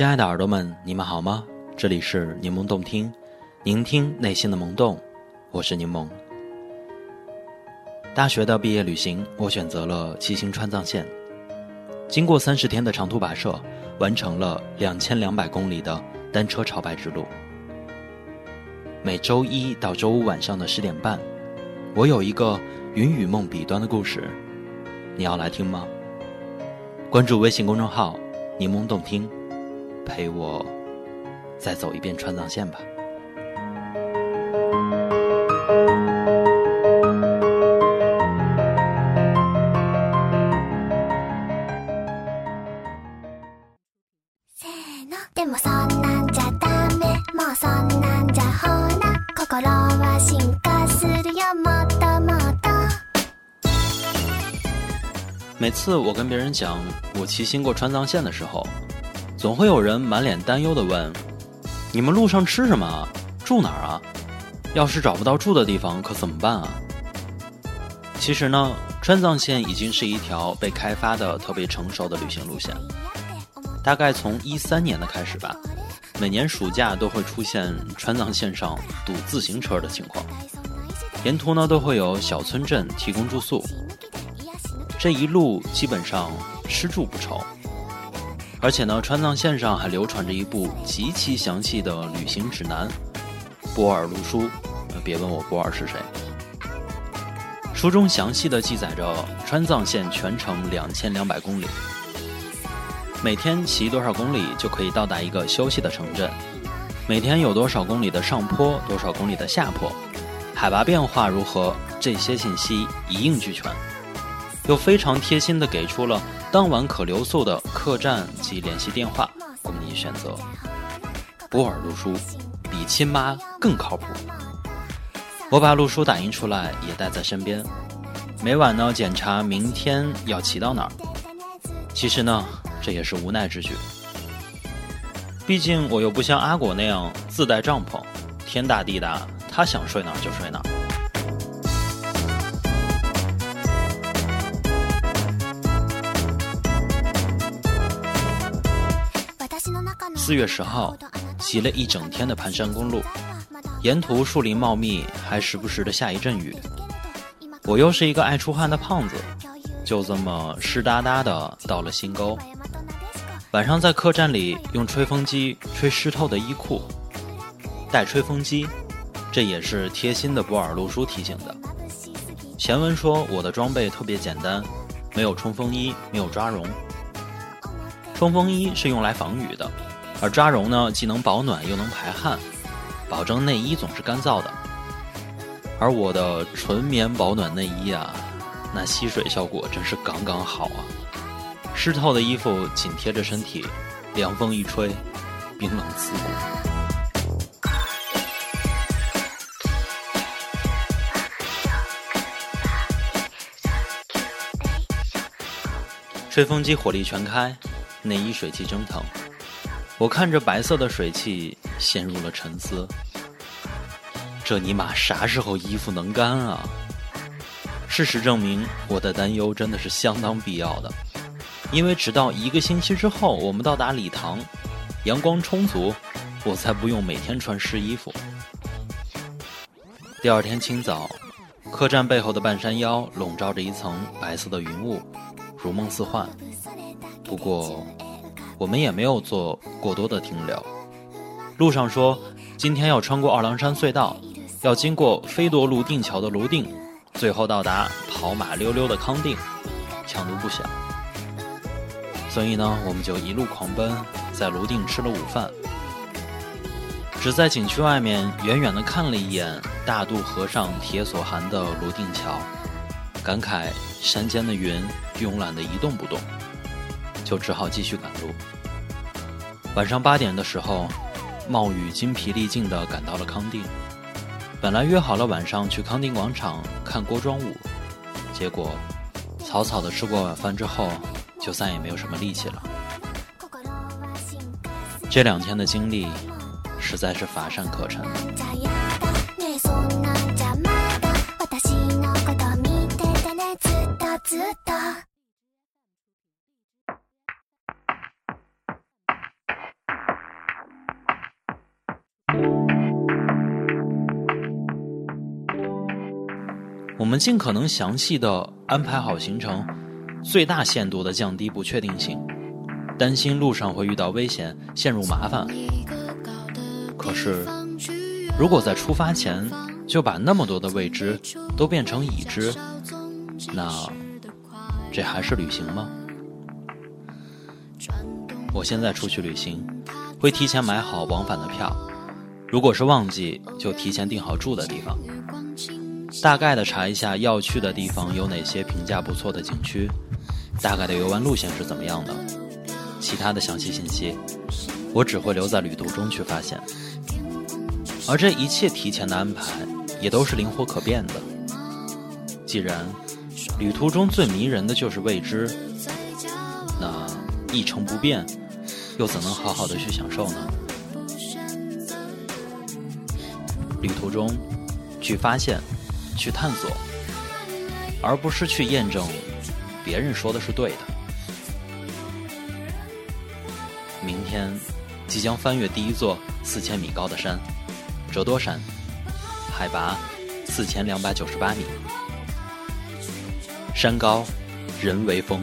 亲爱的耳朵们，你们好吗？这里是柠檬动听，聆听内心的萌动，我是柠檬。大学的毕业旅行，我选择了骑行川藏线，经过三十天的长途跋涉，完成了两千两百公里的单车朝拜之路。每周一到周五晚上的十点半，我有一个云与梦彼端的故事，你要来听吗？关注微信公众号“柠檬动听”，陪我再走一遍川藏线吧。每次我跟别人讲我骑行过川藏线的时候，总会有人满脸担忧的问：“你们路上吃什么？住哪儿啊？要是找不到住的地方，可怎么办啊？”其实呢，川藏线已经是一条被开发的特别成熟的旅行路线。大概从一三年的开始吧，每年暑假都会出现川藏线上堵自行车的情况，沿途呢都会有小村镇提供住宿。这一路基本上吃住不愁，而且呢，川藏线上还流传着一部极其详细的旅行指南《波尔路书》。别问我波尔是谁。书中详细的记载着川藏线全程两千两百公里，每天骑多少公里就可以到达一个休息的城镇，每天有多少公里的上坡，多少公里的下坡，海拔变化如何，这些信息一应俱全。又非常贴心的给出了当晚可留宿的客栈及联系电话，供你选择。波尔路书比亲妈更靠谱。我把路书打印出来，也带在身边，每晚呢检查明天要骑到哪儿。其实呢，这也是无奈之举。毕竟我又不像阿果那样自带帐篷，天大地大，他想睡哪儿就睡哪儿。四月十号，骑了一整天的盘山公路，沿途树林茂密，还时不时的下一阵雨。我又是一个爱出汗的胖子，就这么湿哒哒的到了新沟。晚上在客栈里用吹风机吹湿透的衣裤，带吹风机，这也是贴心的波尔路书提醒的。前文说我的装备特别简单，没有冲锋衣，没有抓绒。冲锋衣是用来防雨的。而抓绒呢，既能保暖又能排汗，保证内衣总是干燥的。而我的纯棉保暖内衣啊，那吸水效果真是刚刚好啊！湿透的衣服紧贴着身体，凉风一吹，冰冷刺骨。吹风机火力全开，内衣水汽蒸腾。我看着白色的水汽，陷入了沉思。这尼玛啥时候衣服能干啊？事实证明，我的担忧真的是相当必要的。因为直到一个星期之后，我们到达礼堂，阳光充足，我才不用每天穿湿衣服。第二天清早，客栈背后的半山腰笼罩着一层白色的云雾，如梦似幻。不过。我们也没有做过多的停留。路上说，今天要穿过二郎山隧道，要经过飞夺泸定桥的泸定，最后到达跑马溜溜的康定，强度不小。所以呢，我们就一路狂奔，在泸定吃了午饭，只在景区外面远远的看了一眼大渡河上铁索寒的泸定桥，感慨山间的云慵懒的一动不动。就只好继续赶路。晚上八点的时候，冒雨筋疲力尽地赶到了康定。本来约好了晚上去康定广场看锅庄舞，结果草草的吃过晚饭之后，就再也没有什么力气了。这两天的经历，实在是乏善可陈。我们尽可能详细的安排好行程，最大限度的降低不确定性，担心路上会遇到危险，陷入麻烦。可是，如果在出发前就把那么多的未知都变成已知，那这还是旅行吗？我现在出去旅行，会提前买好往返的票，如果是旺季，就提前订好住的地方。大概的查一下要去的地方有哪些评价不错的景区，大概的游玩路线是怎么样的，其他的详细信息，我只会留在旅途中去发现。而这一切提前的安排也都是灵活可变的。既然旅途中最迷人的就是未知，那一成不变，又怎能好好的去享受呢？旅途中去发现。去探索，而不是去验证别人说的是对的。明天即将翻越第一座四千米高的山——折多山，海拔四千两百九十八米。山高人为峰。